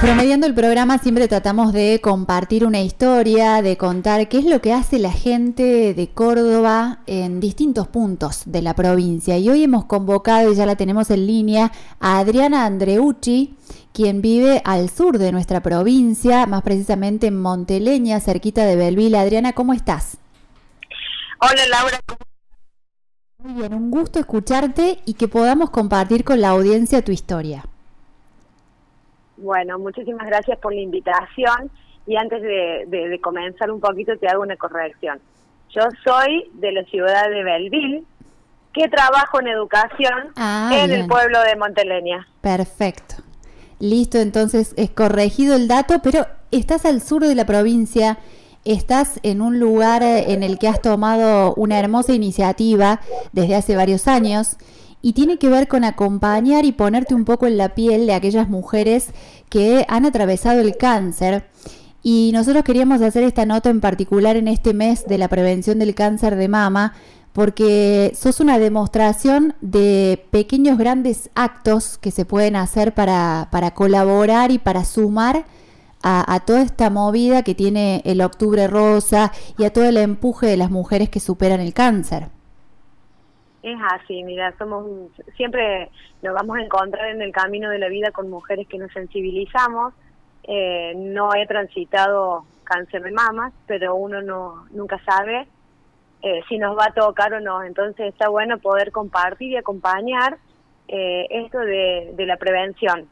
Promediando el programa siempre tratamos de compartir una historia, de contar qué es lo que hace la gente de Córdoba en distintos puntos de la provincia. Y hoy hemos convocado, y ya la tenemos en línea, a Adriana Andreucci, quien vive al sur de nuestra provincia, más precisamente en Monteleña, cerquita de Belville. Adriana, ¿cómo estás? Hola Laura. Muy bien, un gusto escucharte y que podamos compartir con la audiencia tu historia. Bueno, muchísimas gracias por la invitación y antes de, comenzar un poquito te hago una corrección. Yo soy de la ciudad de Belville, que trabajo en educación ah, en el pueblo de Monteleña. Perfecto. Listo, entonces es corregido el dato, pero estás al sur de la provincia, estás en un lugar en el que has tomado una hermosa iniciativa desde hace varios años y tiene que ver con acompañar y ponerte un poco en la piel de aquellas mujeres que han atravesado el cáncer. Y nosotros queríamos hacer esta nota en particular en este mes de la prevención del cáncer de mama, porque sos una demostración de pequeños grandes actos que se pueden hacer para, para colaborar y para sumar a, a, toda esta movida que tiene el Octubre Rosa y a todo el empuje de las mujeres que superan el cáncer. Es así, mira, somos siempre nos vamos a encontrar en el camino de la vida con mujeres que nos sensibilizamos. Eh, no he transitado cáncer de mamas, pero uno no nunca sabe eh, si nos va a tocar o no. Entonces está bueno poder compartir y acompañar eh, esto de, de la prevención.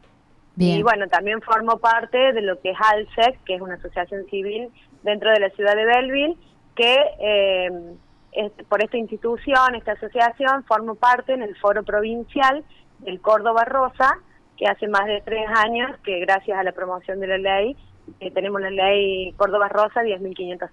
Y bueno, también formo parte de lo que es ALSEC, que es una asociación civil dentro de la ciudad de Belleville, que eh, por esta institución, esta asociación, formo parte en el foro provincial del Córdoba Rosa, que hace más de tres años que gracias a la promoción de la ley eh, tenemos la ley Córdoba Rosa 10.503.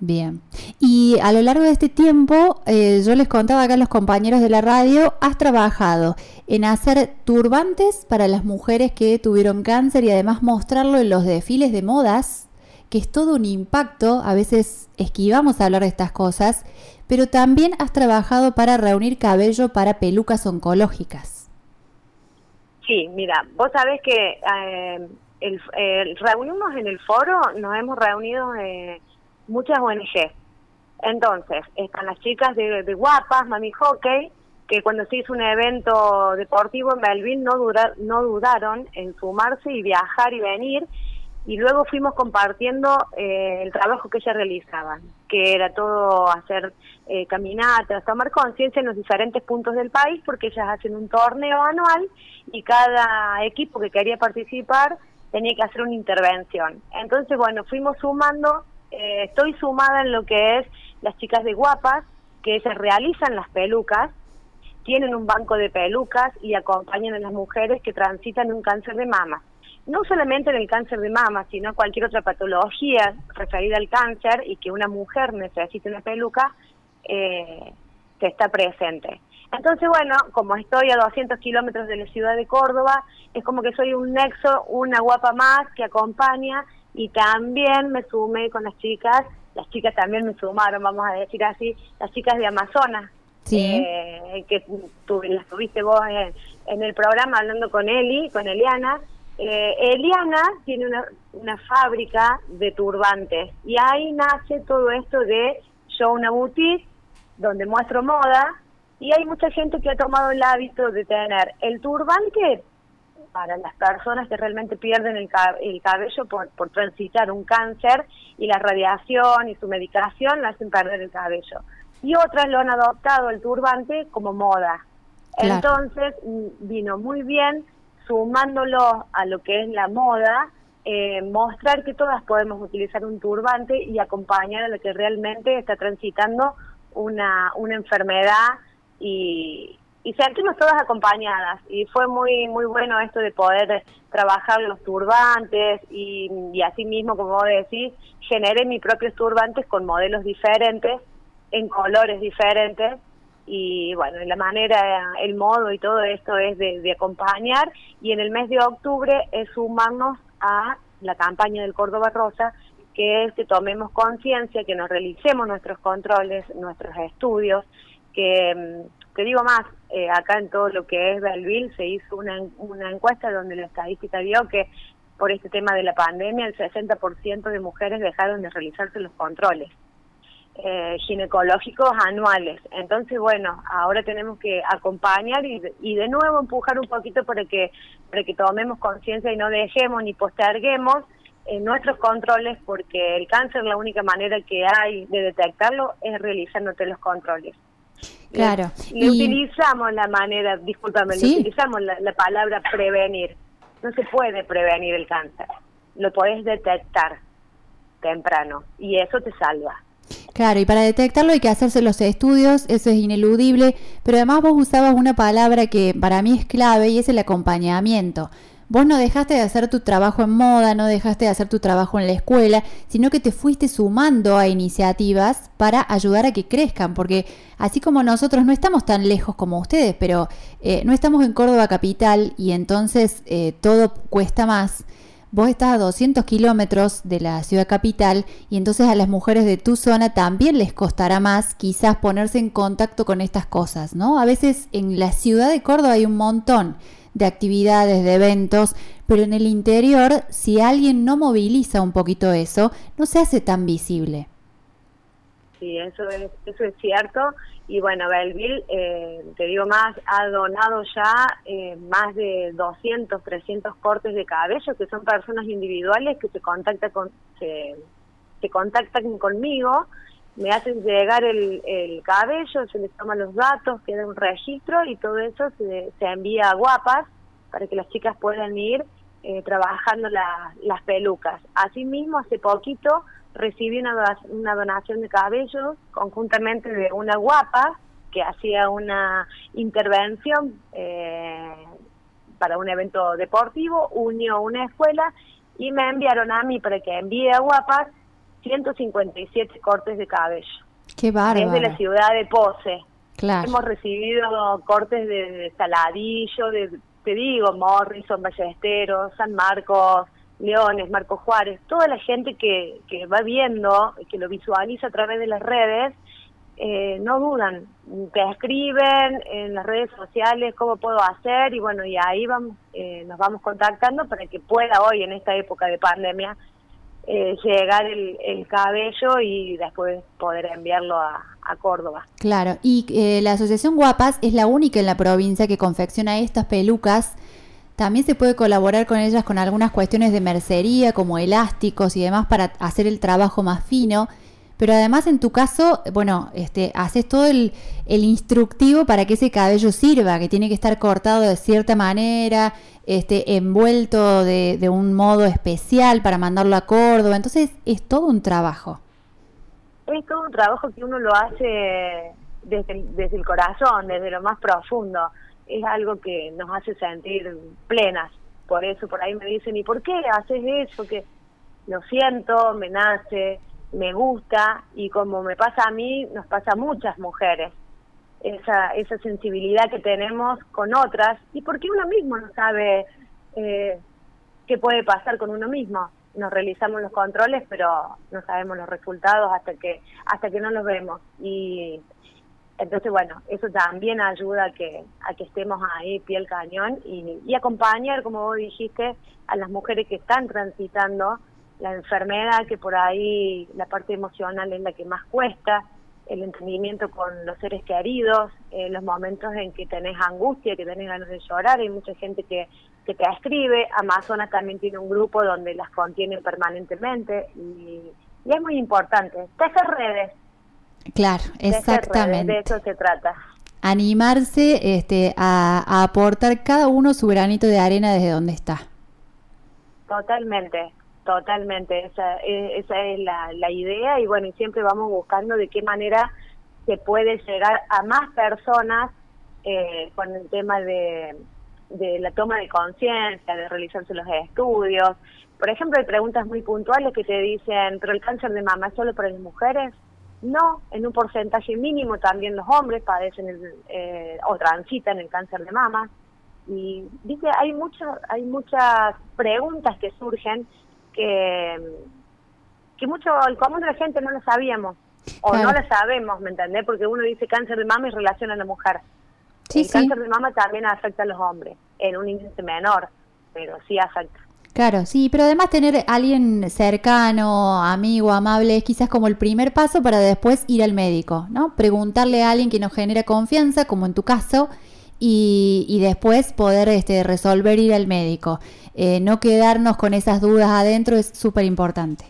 Bien. Y a lo largo de este tiempo, eh, yo les contaba acá a los compañeros de la radio, has trabajado en hacer turbantes para las mujeres que tuvieron cáncer y además mostrarlo en los desfiles de modas, que es todo un impacto, a veces esquivamos a hablar de estas cosas, pero también has trabajado para reunir cabello para pelucas oncológicas. Sí, mira, vos sabés que eh, el, reunimos en el foro, nos hemos reunido eh, muchas ONG. Entonces, están las chicas de, Guapas, Mami Hockey, que cuando se hizo un evento deportivo en Belville no, no dudaron en sumarse y viajar y venir y luego fuimos compartiendo eh, el trabajo que ellas realizaban, que era todo hacer eh, caminatas, tomar conciencia en los diferentes puntos del país, porque ellas hacen un torneo anual y cada equipo que quería participar tenía que hacer una intervención. Entonces, bueno, fuimos sumando, eh, estoy sumada en lo que es las chicas de guapas, que ellas realizan las pelucas, tienen un banco de pelucas y acompañan a las mujeres que transitan un cáncer de mama no solamente en el cáncer de mama, sino cualquier otra patología referida al cáncer y que una mujer necesite una peluca, eh, que está presente. Entonces, bueno, como estoy a 200 kilómetros de la ciudad de Córdoba, es como que soy un nexo, una guapa más que acompaña y también me sumé con las chicas, las chicas también me sumaron, vamos a decir así, las chicas de Amazonas, eh, que las tuviste vos en, en el programa hablando con Eli, con Eliana, eh, Eliana tiene una, una fábrica de turbantes y ahí nace todo esto de yo una boutique donde muestro moda y hay mucha gente que ha tomado el hábito de tener el turbante para las personas que realmente pierden el, cabello por, por transitar un cáncer y la radiación y su medicación le hacen perder el cabello. Y otras lo han adoptado el turbante como moda. Entonces mm, vino muy bien sumándolo a lo que es la moda, eh, mostrar que todas podemos utilizar un turbante y acompañar a lo que realmente está transitando una, una enfermedad y, y sentirnos todas acompañadas. Y fue muy muy bueno esto de poder trabajar los turbantes y, y así mismo, como vos decís, generé mis propios turbantes con modelos diferentes, en colores diferentes y bueno, la manera, el modo y todo esto es de, acompañar. Y en el mes de octubre es sumarnos a la campaña del Córdoba Rosa, que es que tomemos conciencia, que nos realicemos nuestros controles, nuestros estudios, que mm, te digo más, eh, acá en todo lo que es Belville se hizo una, una encuesta donde la estadística dio que por este tema de la pandemia, el 60% de mujeres dejaron de realizarse los controles eh, ginecológicos anuales. Entonces, bueno, ahora tenemos que acompañar y, y de nuevo empujar un poquito para que, para que tomemos conciencia y no dejemos ni posterguemos en nuestros controles porque el cáncer la única manera que hay de detectarlo es realizándote los controles. Claro. Y, utilizamos la manera, discúlpame, utilizamos la, palabra prevenir. No se puede prevenir el cáncer, lo podés detectar temprano y eso te salva. Claro, y para detectarlo hay que hacerse los estudios, eso es ineludible, pero además vos usabas una palabra que para mí es clave y es el acompañamiento. Vos no dejaste de hacer tu trabajo en moda, no dejaste de hacer tu trabajo en la escuela, sino que te fuiste sumando a iniciativas para ayudar a que crezcan, porque así como nosotros no estamos tan lejos como ustedes, pero eh, no estamos en Córdoba capital y entonces eh, todo cuesta más. Vos estás a 200 kilómetros de la ciudad capital y entonces a las mujeres de tu zona también les costará más quizás ponerse en contacto con estas cosas, ¿no? A veces en la ciudad de Córdoba hay un montón de actividades, de eventos, pero en el interior, si alguien no moviliza un poquito eso, no se hace tan visible. Sí, eso es, eso es cierto. Y bueno, Belleville, eh, te digo más, ha donado ya eh, más de 200, 300 cortes de cabello, que son personas individuales que se contactan con, se, se contactan conmigo me hacen llegar el, el cabello, se les toman los datos, queda un registro y todo eso se, se envía a guapas para que las chicas puedan ir eh, trabajando las pelucas. Asimismo, hace poquito recibí una, una donación de cabello conjuntamente de una guapa que hacía una intervención eh, para un evento deportivo, unió una escuela y me enviaron a mí para que envíe a guapas 157 cortes de cabello. Qué bárbaro. Desde la ciudad de Pose. Claro. Hemos recibido cortes de, Saladillo, de, te digo, Morrison, Ballesteros, San Marcos, Leones, Marco Juárez, toda la gente que, que va viendo, que lo visualiza a través de las redes, eh, no dudan, te escriben en las redes sociales cómo puedo hacer y bueno, y ahí vamos, eh, nos vamos contactando para que pueda hoy en esta época de pandemia eh, llegar el, cabello y después poder enviarlo a, Córdoba. Claro, y eh, la Asociación Guapas es la única en la provincia que confecciona estas pelucas. También se puede colaborar con ellas con algunas cuestiones de mercería, como elásticos y demás, para hacer el trabajo más fino. Pero además en tu caso, bueno, este, haces todo el, instructivo para que ese cabello sirva, que tiene que estar cortado de cierta manera, este, envuelto de, de un modo especial para mandarlo a Córdoba. Entonces es todo un trabajo. Es todo un trabajo que uno lo hace desde, desde el corazón, desde lo más profundo. Es algo que nos hace sentir plenas. Por eso por ahí me dicen, ¿y por qué haces eso? Que lo siento, me nace, me gusta y como me pasa a mí, nos pasa a muchas mujeres esa, esa sensibilidad que tenemos con otras y porque uno mismo no sabe eh, qué puede pasar con uno mismo. Nos realizamos los controles, pero no sabemos los resultados hasta que hasta que no los vemos y entonces bueno eso también ayuda a que a que estemos ahí piel cañón y, y acompañar como vos dijiste a las mujeres que están transitando la enfermedad que por ahí la parte emocional es la que más cuesta el entendimiento con los seres queridos, eh, los momentos en que tenés angustia, que tenés ganas de llorar, hay mucha gente que, que te escribe, Amazonas también tiene un grupo donde las contiene permanentemente y, es muy importante, hacer redes. Claro, exactamente. de eso se trata. Animarse este, a, a aportar cada uno su granito de arena desde donde está. Totalmente, Totalmente, esa, e, esa es la, la idea y bueno, y siempre vamos buscando de qué manera se puede llegar a más personas eh, con el tema de, de la toma de conciencia, de realizarse los estudios. Por ejemplo, hay preguntas muy puntuales que te dicen, ¿pero el cáncer de mama es solo para las mujeres? No, en un porcentaje mínimo también los hombres padecen el, eh, o transitan el cáncer de mama. Y dice, hay, muchas hay muchas preguntas que surgen que, que mucho, el común de la gente no lo sabíamos, o no lo sabemos, ¿me entendés? Porque uno dice cáncer de mama y relaciona a la mujer. el cáncer de mama también afecta a los hombres, en un índice menor, pero sí afecta. Claro, sí, pero además tener alguien cercano, amigo, amable, es quizás como el primer paso para después ir al médico, ¿no? Preguntarle a alguien que nos genera confianza, como en tu caso, y, y después poder este, resolver ir al médico. Eh, no quedarnos con esas dudas adentro es súper importante.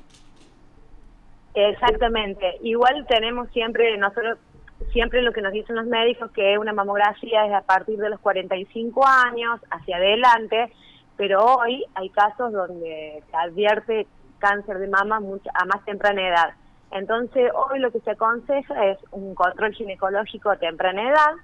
Exactamente. Igual tenemos siempre, nosotros siempre lo que nos dicen los médicos que una mamografía es a partir de los 45 años hacia adelante, pero hoy hay casos donde se advierte cáncer de mama a más temprana edad. Entonces, hoy lo que se aconseja es un control ginecológico a temprana edad.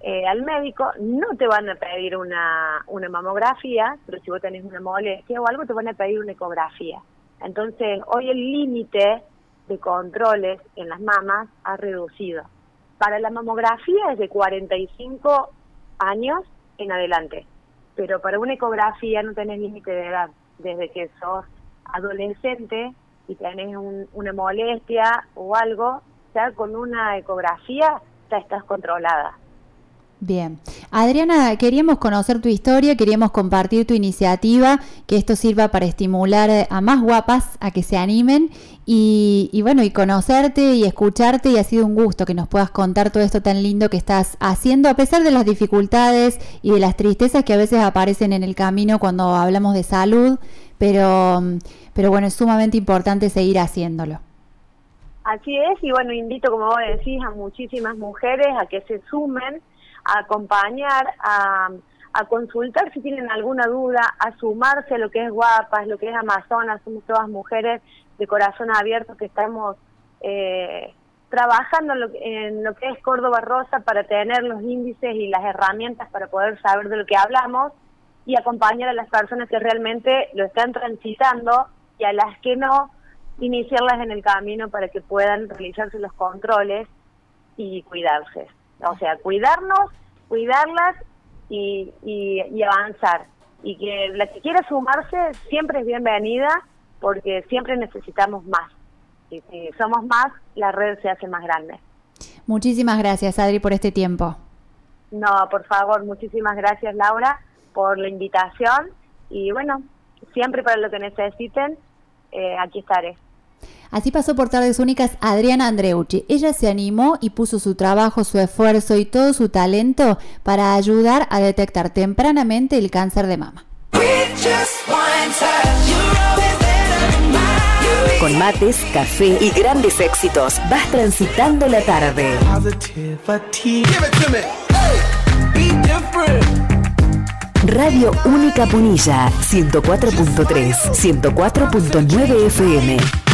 Eh, al médico no te van a pedir una, una mamografía, pero si vos tenés una molestia o algo, te van a pedir una ecografía. Entonces, hoy el límite de controles en las mamas ha reducido. Para la mamografía es de 45 años en adelante, pero para una ecografía no tenés límite de edad. Desde que sos adolescente y tenés una molestia o algo, ya con una ecografía ya estás controlada. Bien. Adriana, queríamos conocer tu historia, queríamos compartir tu iniciativa, que esto sirva para estimular a más guapas a que se animen y, y, bueno, y conocerte y escucharte y ha sido un gusto que nos puedas contar todo esto tan lindo que estás haciendo a pesar de las dificultades y de las tristezas que a veces aparecen en el camino cuando hablamos de salud, pero, pero bueno, es sumamente importante seguir haciéndolo. Así es, y bueno, invito, como vos decís, a muchísimas mujeres a que se sumen a acompañar, a, consultar si tienen alguna duda, a sumarse a lo que es Guapas, lo que es Amazonas, somos todas mujeres de corazón abierto que estamos eh, trabajando en lo, en lo que es Córdoba Rosa para tener los índices y las herramientas para poder saber de lo que hablamos y acompañar a las personas que realmente lo están transitando y a las que no, iniciarlas en el camino para que puedan realizarse los controles y cuidarse. O sea, cuidarnos, cuidarlas y, y, avanzar. Y que la que quiera sumarse siempre es bienvenida porque siempre necesitamos más. Y si somos más, la red se hace más grande. Muchísimas gracias, Adri, por este tiempo. No, por favor, muchísimas gracias, Laura, por la invitación. Y bueno, siempre para lo que necesiten, eh, aquí estaré. Así pasó por tardes únicas Adriana Andreucci. Ella se animó y puso su trabajo, su esfuerzo y todo su talento para ayudar a detectar tempranamente el cáncer de mama. Con mates, café y grandes éxitos, vas transitando la tarde. Radio Única Punilla, 104.3, 104.9 FM.